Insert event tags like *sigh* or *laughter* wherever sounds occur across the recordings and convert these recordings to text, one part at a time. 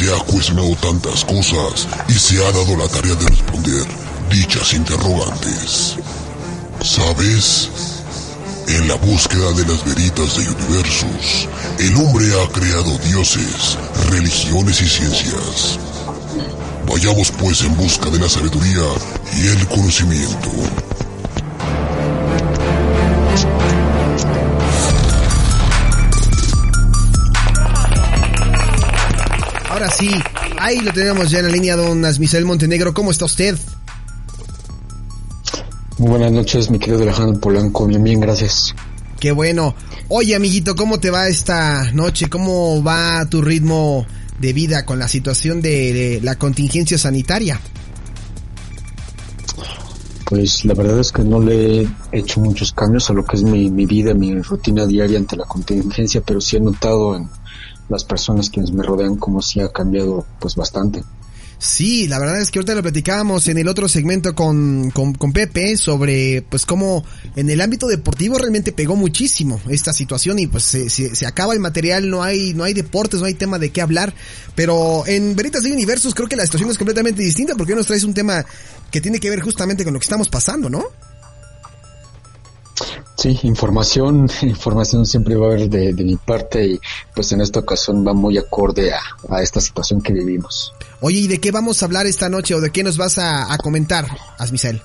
se ha cuestionado tantas cosas y se ha dado la tarea de responder dichas interrogantes. ¿Sabes? En la búsqueda de las veritas de universos, el hombre ha creado dioses, religiones y ciencias. Vayamos pues en busca de la sabiduría y el conocimiento. Ahora sí, ahí lo tenemos ya en la línea, don Asmisael Montenegro. ¿Cómo está usted? Muy buenas noches, mi querido Alejandro Polanco. Bien, bien, gracias. Qué bueno. Oye, amiguito, ¿cómo te va esta noche? ¿Cómo va tu ritmo de vida con la situación de la contingencia sanitaria? Pues la verdad es que no le he hecho muchos cambios a lo que es mi, mi vida, mi rutina diaria ante la contingencia, pero sí he notado en las personas quienes me rodean como si ha cambiado pues bastante. Sí, la verdad es que ahorita lo platicábamos en el otro segmento con, con, con, Pepe sobre pues cómo en el ámbito deportivo realmente pegó muchísimo esta situación y pues se, se, se, acaba el material, no hay, no hay deportes, no hay tema de qué hablar, pero en Veritas de Universos creo que la situación es completamente distinta porque hoy nos traes un tema que tiene que ver justamente con lo que estamos pasando, ¿no? Sí, información, *laughs* información siempre va a haber de, de mi parte y pues en esta ocasión va muy acorde a, a esta situación que vivimos. Oye, ¿y de qué vamos a hablar esta noche o de qué nos vas a, a comentar, Asmisel?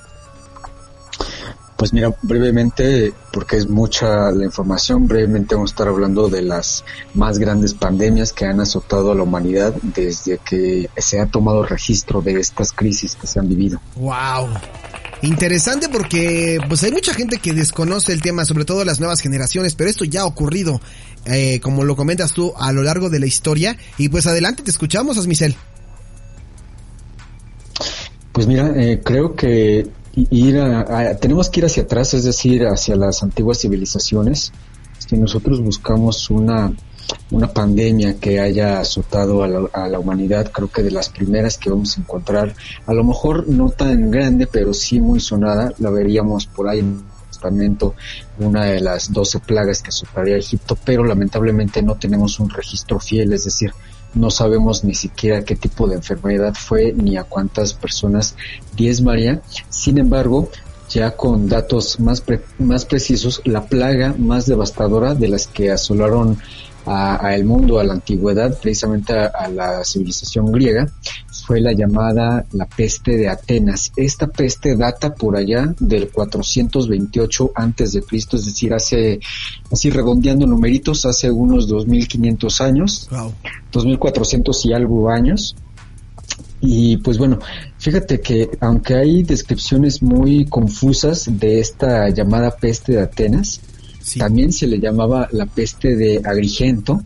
Pues mira, brevemente, porque es mucha la información, brevemente vamos a estar hablando de las más grandes pandemias que han azotado a la humanidad desde que se ha tomado registro de estas crisis que se han vivido. ¡Wow! Interesante porque pues hay mucha gente que desconoce el tema, sobre todo las nuevas generaciones, pero esto ya ha ocurrido, eh, como lo comentas tú, a lo largo de la historia. Y pues adelante, te escuchamos, Asmisel. Pues mira, eh, creo que ir a, tenemos que ir hacia atrás, es decir, hacia las antiguas civilizaciones. Si nosotros buscamos una, una pandemia que haya azotado a la, a la, humanidad, creo que de las primeras que vamos a encontrar, a lo mejor no tan grande, pero sí muy sonada, la veríamos por ahí en una de las doce plagas que azotaría Egipto, pero lamentablemente no tenemos un registro fiel, es decir, no sabemos ni siquiera qué tipo de enfermedad fue ni a cuántas personas diezmaría. Sin embargo, ya con datos más, pre más precisos, la plaga más devastadora de las que asolaron a, a el mundo, a la antigüedad, precisamente a, a, la civilización griega, fue la llamada la peste de Atenas. Esta peste data por allá del 428 antes de Cristo, es decir, hace, así redondeando numeritos, hace unos 2500 años, wow. 2400 y algo años. Y pues bueno, fíjate que aunque hay descripciones muy confusas de esta llamada peste de Atenas, También se le llamaba la peste de Agrigento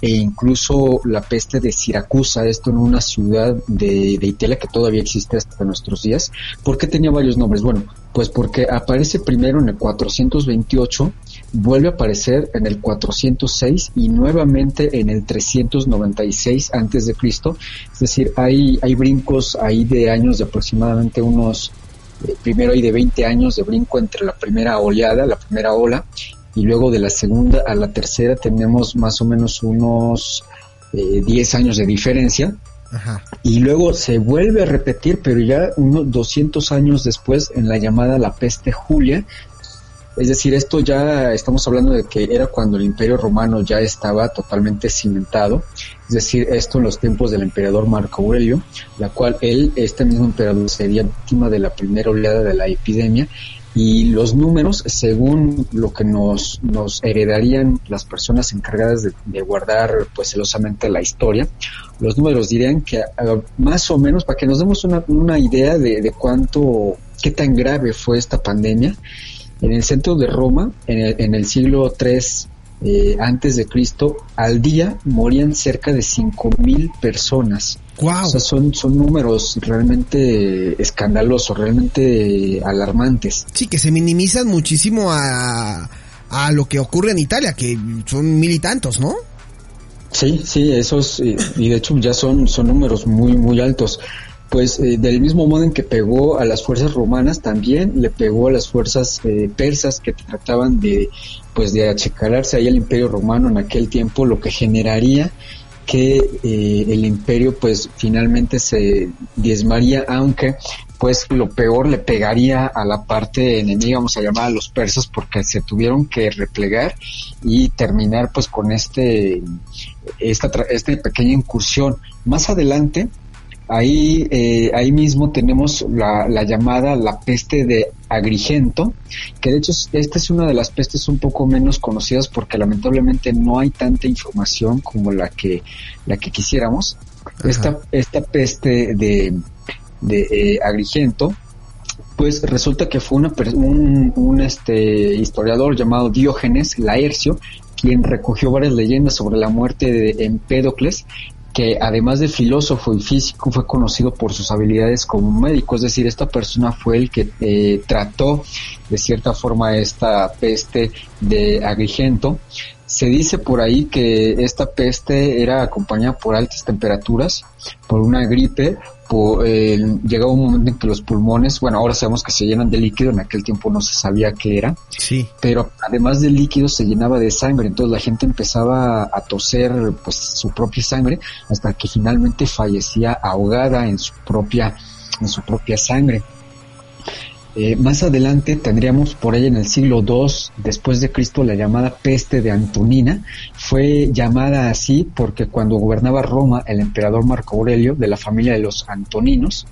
e incluso la peste de Siracusa, esto en una ciudad de, de, Italia que todavía existe hasta nuestros días. ¿Por qué tenía varios nombres? Bueno, pues porque aparece primero en el 428, vuelve a aparecer en el 406 y nuevamente en el 396 antes de Cristo. Es decir, hay, hay brincos ahí de años de aproximadamente unos primero hay de 20 años de brinco entre la primera oleada, la primera ola, y luego de la segunda a la tercera tenemos más o menos unos eh, 10 años de diferencia. Ajá. Y luego se vuelve a repetir, pero ya unos 200 años después en la llamada la peste Julia. Es decir, esto ya estamos hablando de que era cuando el imperio romano ya estaba totalmente cimentado. Es decir, esto en los tiempos del emperador Marco Aurelio, la cual él, este mismo emperador, sería víctima de la primera oleada de la epidemia y los números, según lo que nos, nos heredarían las personas encargadas de, guardar pues celosamente la historia, los números dirían que uh, más o menos, para que nos demos una, una idea de, de, cuánto, qué tan grave fue esta pandemia, en el centro de Roma, en el, en el siglo III eh, antes de Cristo, al día morían cerca de cinco mil personas. Wow. O sea, son, son números realmente escandalosos, realmente alarmantes. Sí, que se minimizan muchísimo a, a lo que ocurre en Italia, que son mil y tantos, ¿no? Sí, sí, esos, y de hecho ya son, son números muy, muy altos. Pues eh, del mismo modo en que pegó a las fuerzas romanas, también le pegó a las fuerzas eh, persas que trataban de, pues de achicararse ahí al imperio romano en aquel tiempo, lo que generaría que eh, el imperio pues finalmente se diezmaría, aunque pues lo peor le pegaría a la parte enemiga, vamos a llamar a los persas, porque se tuvieron que replegar y terminar pues con este, esta, esta pequeña incursión. Más adelante, Ahí, eh, ahí mismo tenemos la, la, llamada la peste de Agrigento, que de hecho esta es una de las pestes un poco menos conocidas porque lamentablemente no hay tanta información como la que, la que quisiéramos. Esta, esta peste de, de eh, Agrigento, pues resulta que fue una, un, un este, historiador llamado Diógenes Laercio quien recogió varias leyendas sobre la muerte de Empédocles que además de filósofo y físico fue conocido por sus habilidades como médico, es decir, esta persona fue el que eh, trató de cierta forma esta peste de Agrigento. Se dice por ahí que esta peste era acompañada por altas temperaturas, por una gripe, eh, llegaba un momento en que los pulmones, bueno, ahora sabemos que se llenan de líquido, en aquel tiempo no se sabía qué era, sí. pero además del líquido se llenaba de sangre, entonces la gente empezaba a toser pues su propia sangre hasta que finalmente fallecía ahogada en su propia en su propia sangre. Eh, más adelante tendríamos por ahí en el siglo II después de Cristo la llamada peste de Antonina. Fue llamada así porque cuando gobernaba Roma el emperador Marco Aurelio de la familia de los Antoninos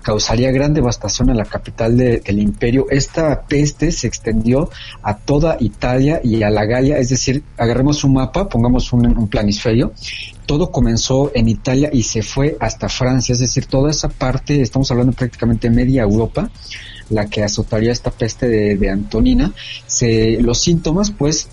causaría gran devastación a la capital del imperio. Esta peste se extendió a toda Italia y a la Galia, es decir, agarremos un mapa, pongamos un, un planisferio, todo comenzó en Italia y se fue hasta Francia, es decir, toda esa parte, estamos hablando prácticamente media Europa, la que azotaría esta peste de, Antonina, se, los síntomas pues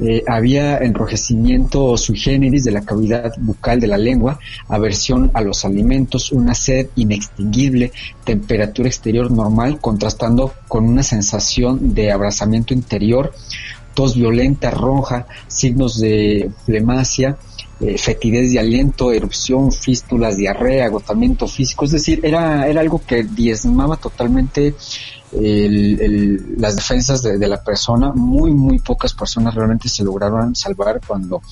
eh, había enrojecimiento sui generis de la cavidad bucal de la lengua, aversión a los alimentos, una sed inextinguible, temperatura exterior normal, contrastando con una sensación de abrazamiento interior, tos violenta, roja, signos de flemacia, eh, fetidez de aliento, erupción, fístulas, diarrea, agotamiento físico, es decir, era, era algo que diezmaba totalmente las defensas de, la persona. Muy, muy pocas personas realmente se lograron salvar cuando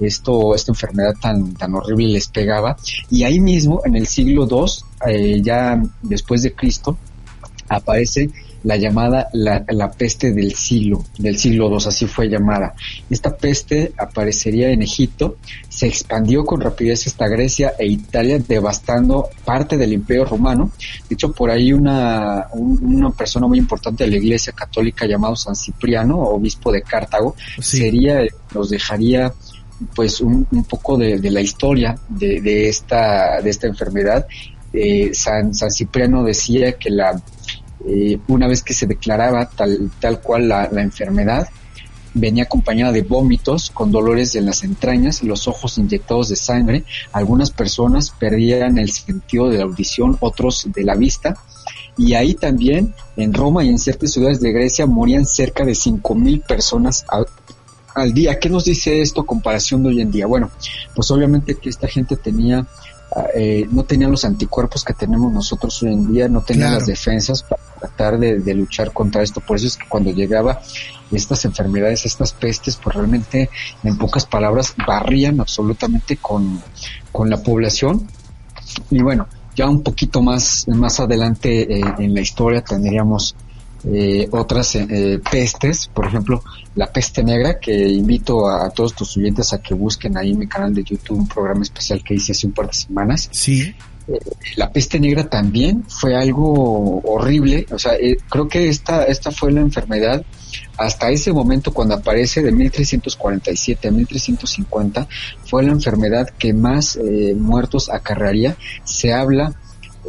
esto, esta enfermedad tan, tan horrible les pegaba. Y ahí mismo, en el siglo II, eh, ya después de Cristo, aparece la llamada la, la, peste del siglo, del siglo II, así fue llamada. Esta peste aparecería en Egipto, se expandió con rapidez hasta Grecia e Italia, devastando parte del imperio romano. De hecho, por ahí una, una persona muy importante de la iglesia católica llamado San Cipriano, obispo de Cartago, sería, nos dejaría pues un, un poco de, de, la historia de, de, esta, de esta enfermedad. Eh, San, San Cipriano decía que la eh, una vez que se declaraba tal, tal cual la, enfermedad, venía acompañada de vómitos con dolores en las entrañas, los ojos inyectados de sangre, algunas personas perdían el sentido de la audición, otros de la vista, y ahí también en Roma y en ciertas ciudades de Grecia morían cerca de cinco mil personas al, al, día. ¿Qué nos dice esto comparación de hoy en día? Bueno, pues obviamente que esta gente tenía eh, no tenían los anticuerpos que tenemos nosotros hoy en día, no tenían las defensas para tratar de, luchar contra esto. Por eso es que cuando llegaba estas enfermedades, estas pestes, pues realmente, en pocas palabras, barrían absolutamente con, con la población. Y bueno, ya un poquito más, más adelante eh, en la historia tendríamos eh, otras eh, pestes, por ejemplo, la peste negra, que invito a, todos tus oyentes a que busquen ahí en mi canal de YouTube un programa especial que hice hace un par de semanas. Sí. Eh, la peste negra también fue algo horrible, o sea, creo que esta, esta fue la enfermedad hasta ese momento cuando aparece de 1347 a 1350 fue la enfermedad que más muertos acarrearía. Se habla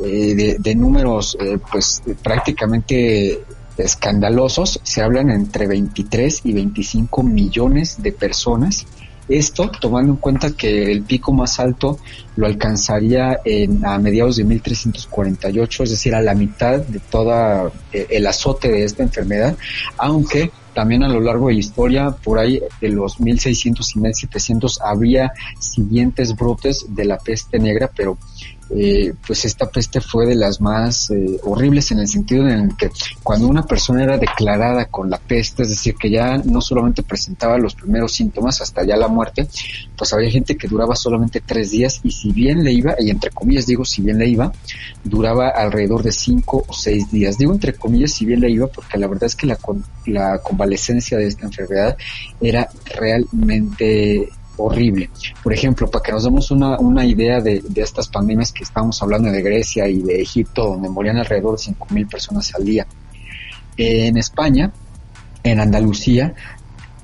de, de, números pues prácticamente escandalosos, se hablan entre 23 y 25 millones de personas. Esto tomando en cuenta que el pico más alto lo alcanzaría en, a mediados de 1348, es decir, a la mitad de toda eh, el azote de esta enfermedad, aunque también a lo largo de la historia, por ahí de los 1600 y 1700 había siguientes brotes de la peste negra, pero eh, pues esta peste fue de las más eh, horribles en el sentido en que cuando una persona era declarada con la peste, es decir, que ya no solamente presentaba los primeros síntomas hasta ya la muerte, pues había gente que duraba solamente tres días y si bien le iba, y entre comillas digo si bien le iba, duraba alrededor de cinco o seis días. Digo entre comillas si bien le iba porque la verdad es que la, la convalecencia de esta enfermedad era realmente horrible. Por ejemplo, para que nos demos una, una idea de, de, estas pandemias que estamos hablando de Grecia y de Egipto, donde morían alrededor de 5.000 personas al día. En España, en Andalucía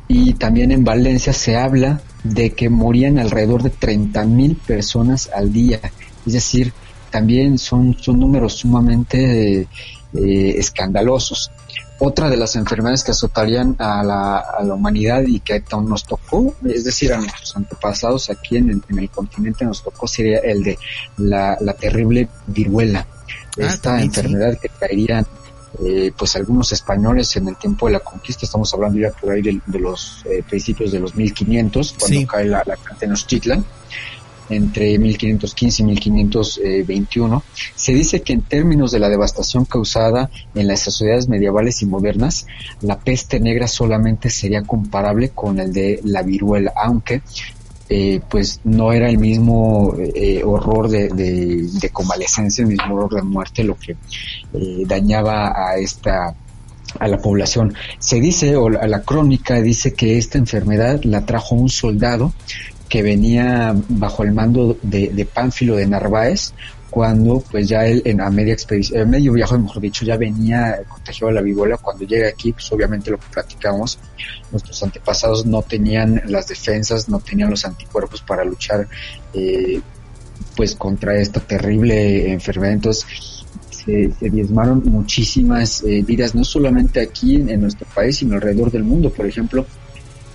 y también en Valencia se habla de que morían alrededor de 30.000 personas al día. Es decir, también son, son números sumamente eh, escandalosos. Otra de las enfermedades que azotarían a la, a la humanidad y que aún nos tocó, es decir, a nuestros antepasados aquí en el, continente nos tocó sería el de la, la terrible viruela. Ah, Esta enfermedad que traerían eh, pues algunos españoles en el tiempo de la conquista, estamos hablando ya por ahí de, los eh, principios de los 1500, cuando cae la, la Tenochtitlan entre 1515 y 1521, se dice que en términos de la devastación causada en las sociedades medievales y modernas, la peste negra solamente sería comparable con el de la viruela, aunque eh, pues no era el mismo eh, horror de, de, convalescencia, el mismo horror de muerte lo que eh, dañaba a esta a la población. Se dice, o la, la, crónica dice que esta enfermedad la trajo un soldado que venía bajo el mando de, de Pánfilo de Narváez, cuando pues ya él en a media expedición, en medio viaje mejor dicho, ya venía contagiado de la viruela, cuando llega aquí, pues obviamente lo que platicamos, nuestros antepasados no tenían las defensas, no tenían los anticuerpos para luchar eh, pues contra esta terrible enfermedad, entonces se, diezmaron muchísimas eh, vidas, no solamente aquí en, nuestro país, sino alrededor del mundo, por ejemplo,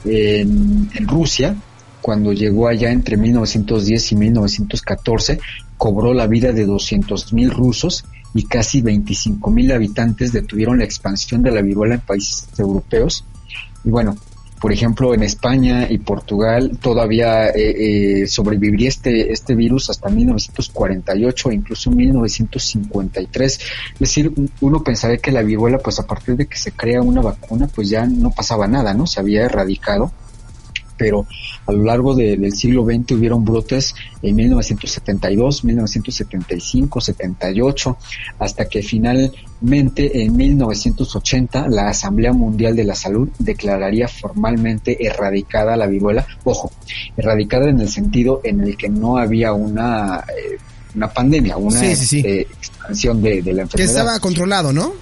en Rusia, cuando llegó allá entre 1910 y 1914, cobró la vida de 200.000 rusos y casi 25.000 habitantes detuvieron la expansión de la viruela en países europeos. Y bueno, por ejemplo, en España y Portugal todavía eh, eh, sobreviviría este, este virus hasta 1948 e incluso 1953. Es decir, uno pensaría que la viruela, pues a partir de que se crea una vacuna, pues ya no pasaba nada, ¿no? Se había erradicado pero a lo largo del siglo XX hubieron brotes en 1972, 1975, 78, hasta que finalmente en 1980 la Asamblea Mundial de la Salud declararía formalmente erradicada la viruela. Ojo, erradicada en el sentido en el que no había una... Eh, una pandemia, una eh, expansión de, de la enfermedad. Que estaba controlado, ¿no?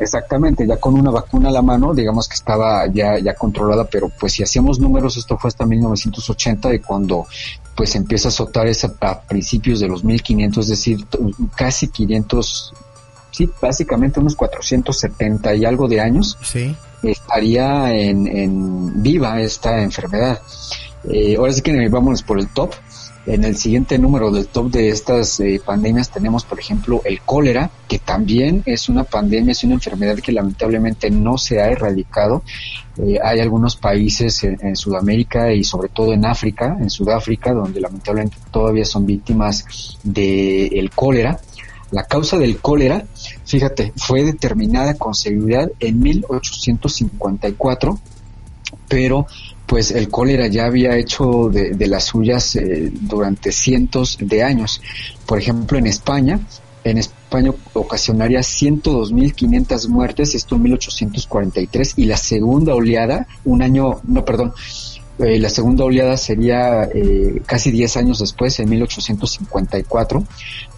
Exactamente, ya con una vacuna a la mano, digamos que estaba ya, ya controlada, pero pues si hacíamos números, esto fue hasta 1980 y cuando pues empieza a azotar esa a principios de los 1500, es decir, casi 500, sí, básicamente unos 470 y algo de años, sí. estaría en, en viva esta enfermedad. Eh, ahora sí que vámonos por el top. En el siguiente número del top de estas eh, pandemias tenemos, por ejemplo, el cólera, que también es una pandemia, es una enfermedad que lamentablemente no se ha erradicado. Eh, hay algunos países en, Sudamérica y sobre todo en África, en Sudáfrica, donde lamentablemente todavía son víctimas del cólera. La causa del cólera, fíjate, fue determinada con seguridad en 1854, pero pues el cólera ya había hecho de, las suyas eh, durante cientos de años. Por ejemplo, en España, en España ocasionaría 102.500 muertes, esto en 1843, y la segunda oleada, un año, no, perdón, eh, la segunda oleada sería eh, casi 10 años después, en 1854,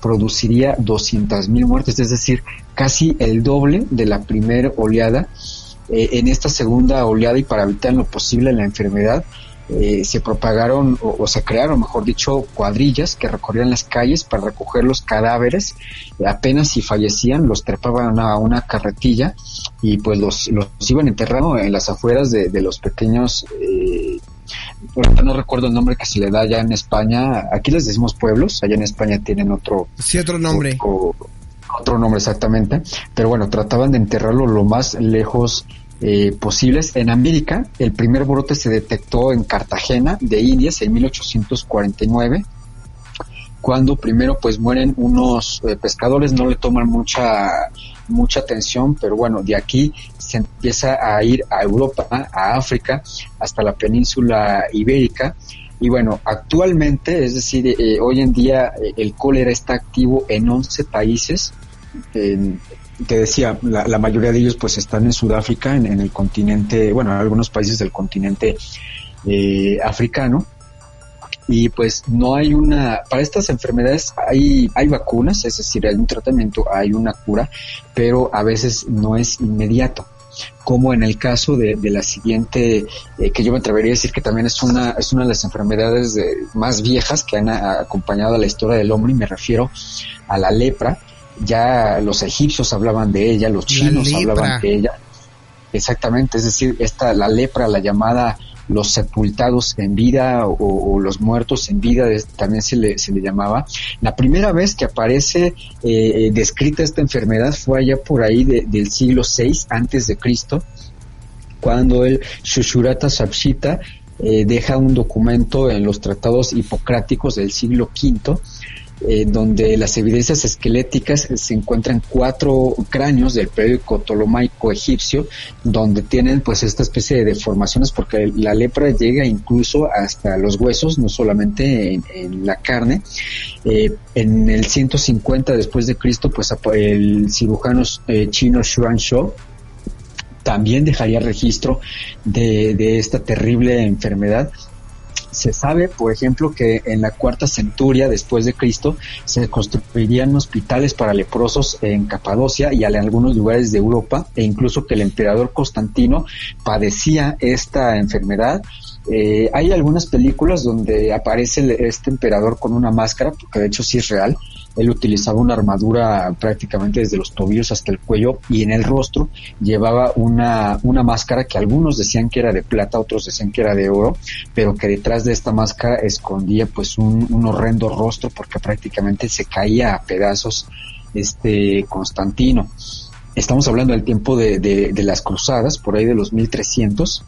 produciría 200.000 muertes, es decir, casi el doble de la primera oleada eh, en esta segunda oleada y para evitar lo posible la enfermedad, eh, se propagaron o, se crearon, mejor dicho, cuadrillas que recorrían las calles para recoger los cadáveres. Apenas si fallecían, los trepaban a una carretilla y pues los, los iban enterrando en las afueras de, los pequeños... Eh, no recuerdo el nombre que se le da allá en España. Aquí les decimos pueblos, allá en España tienen otro... Sí, otro nombre. otro nombre exactamente. Pero bueno, trataban de enterrarlo lo más lejos eh, posibles. En América, el primer brote se detectó en Cartagena de Indias en 1849 cuando primero pues mueren unos eh, pescadores, no le toman mucha mucha atención, pero bueno, de aquí se empieza a ir a Europa, a África, hasta la península ibérica. Y bueno, actualmente, es decir, eh, hoy en día eh, el cólera está activo en 11 países. Te decía, la, mayoría de ellos pues están en Sudáfrica, en, el continente, bueno, en algunos países del continente eh, africano y pues no hay una, para estas enfermedades hay, hay vacunas, es decir, hay un tratamiento, hay una cura, pero a veces no es inmediato como en el caso de, la siguiente, eh, que yo me atrevería a decir que también es una, es una de las enfermedades más viejas que han acompañado a la historia del hombre, y me refiero a la lepra. Ya los egipcios hablaban de ella, los chinos hablaban de ella. Exactamente, es decir, esta, la lepra, la llamada los sepultados en vida o, los muertos en vida, también se le, se le llamaba. La primera vez que aparece eh, eh, descrita esta enfermedad fue allá por ahí del siglo VI antes de Cristo, cuando el Shushurata Sapshita eh, deja un documento en los tratados hipocráticos del siglo V eh, donde las evidencias esqueléticas se encuentran cuatro cráneos del periodo ptolomaico egipcio, donde tienen pues esta especie de deformaciones porque la lepra llega incluso hasta los huesos, no solamente en, la carne. Eh, en el 150 después de Cristo, pues el cirujano eh, chino Xuan Shou también dejaría registro de esta terrible enfermedad se sabe, por ejemplo, que en la cuarta centuria después de Cristo se construirían hospitales para leprosos en Capadocia y en algunos lugares de Europa e incluso que el emperador Constantino padecía esta enfermedad eh, hay algunas películas donde aparece este emperador con una máscara, porque de hecho sí es real. Él utilizaba una armadura prácticamente desde los tobillos hasta el cuello y en el rostro llevaba una, una máscara que algunos decían que era de plata, otros decían que era de oro, pero que detrás de esta máscara escondía pues un, un horrendo rostro porque prácticamente se caía a pedazos este Constantino. Estamos hablando del tiempo de, de, de las cruzadas, por ahí de los 1300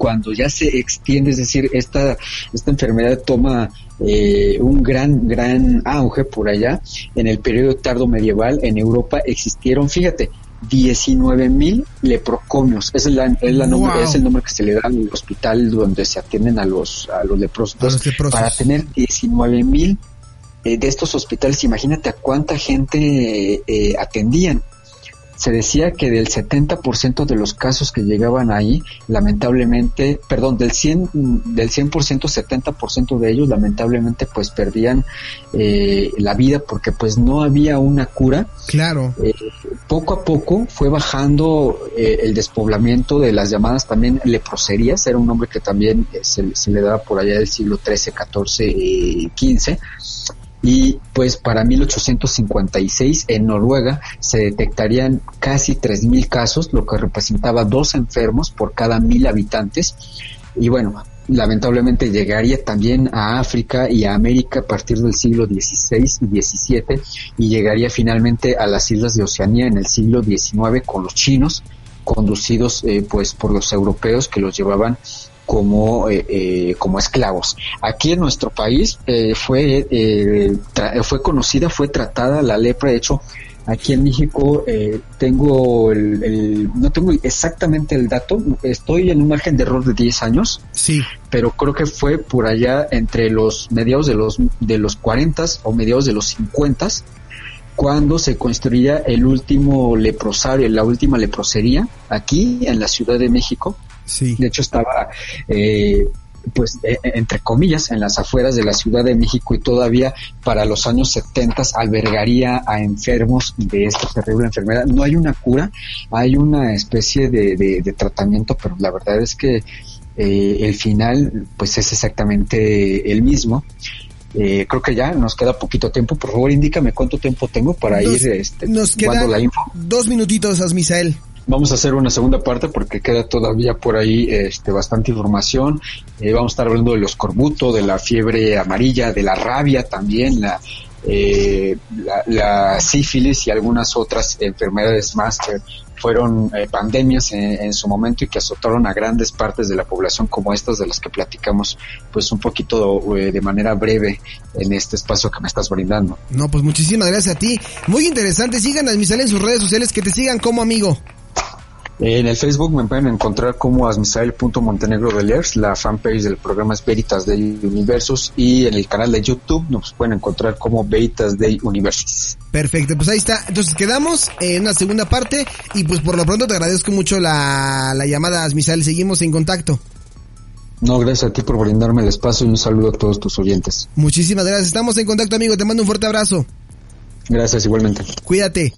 cuando ya se extiende, es decir, esta, esta enfermedad toma eh, un gran, gran auge por allá, en el periodo tardo medieval en Europa existieron, fíjate, 19 mil leprocomios. Es, la, es, la nombre, es el nombre que se le da al hospital donde se atienden a los, a los leprosos. Para tener 19 mil eh, de estos hospitales, imagínate a cuánta gente eh, atendían se decía que del 70% de los casos que llegaban ahí, lamentablemente, perdón, del 100, del 100%, 70% de ellos lamentablemente pues perdían eh, la vida porque pues no había una cura. Claro. Eh, poco a poco fue bajando eh, el despoblamiento de las llamadas también leproserías, era un nombre que también se, se le daba por allá del siglo XIII, XIV, XV y pues para 1856 en Noruega se detectarían casi 3.000 casos, lo que representaba dos enfermos por cada mil habitantes. Y bueno, lamentablemente llegaría también a África y a América a partir del siglo XVI y XVII y llegaría finalmente a las islas de Oceanía en el siglo XIX con los chinos conducidos eh, pues por los europeos que los llevaban como, eh, eh, como esclavos. Aquí en nuestro país eh, fue, fue conocida, fue tratada la lepra, de hecho, aquí en México tengo el, no tengo exactamente el dato, estoy en un margen de error de 10 años, sí. pero creo que fue por allá entre los mediados de los, de los 40 o mediados de los 50 cuando se construía el último leprosario, la última leprosería aquí en la Ciudad de México, de hecho estaba, eh, pues, e, e, entre comillas, en las afueras de la Ciudad de México y todavía para los años 70 albergaría a enfermos de esta terrible enfermedad. No hay una cura, hay una especie de, tratamiento, pero la verdad es que eh, el final, pues, es exactamente el mismo. Eh, creo que ya nos queda poquito tiempo. Por favor, indícame cuánto tiempo tengo para ir este, nos la info. Dos minutitos, Asmisael. Vamos a hacer una segunda parte porque queda todavía por ahí este, bastante información. Eh, vamos a estar hablando de los corbuto, de la fiebre amarilla, de la rabia también, la, eh, la, sífilis y algunas otras enfermedades más que, fueron eh, pandemias en, su momento y que azotaron a grandes partes de la población como estas de las que platicamos pues un poquito eh, de manera breve en este espacio que me estás brindando. No, pues muchísimas gracias a ti. Muy interesante. Sigan a Misael en sus redes sociales, que te sigan como amigo. En el Facebook me pueden encontrar como asmisael.montenegro de Lers, la fanpage del programa es Veritas Day Universos y en el canal de YouTube nos pueden encontrar como Veritas Day Universos. Perfecto, pues ahí está. Entonces quedamos en una segunda parte y pues por lo pronto te agradezco mucho la, la llamada Asmisael, seguimos en contacto. No, gracias a ti por brindarme el espacio y un saludo a todos tus oyentes. Muchísimas gracias, estamos en contacto amigo, te mando un fuerte abrazo. Gracias igualmente. Cuídate.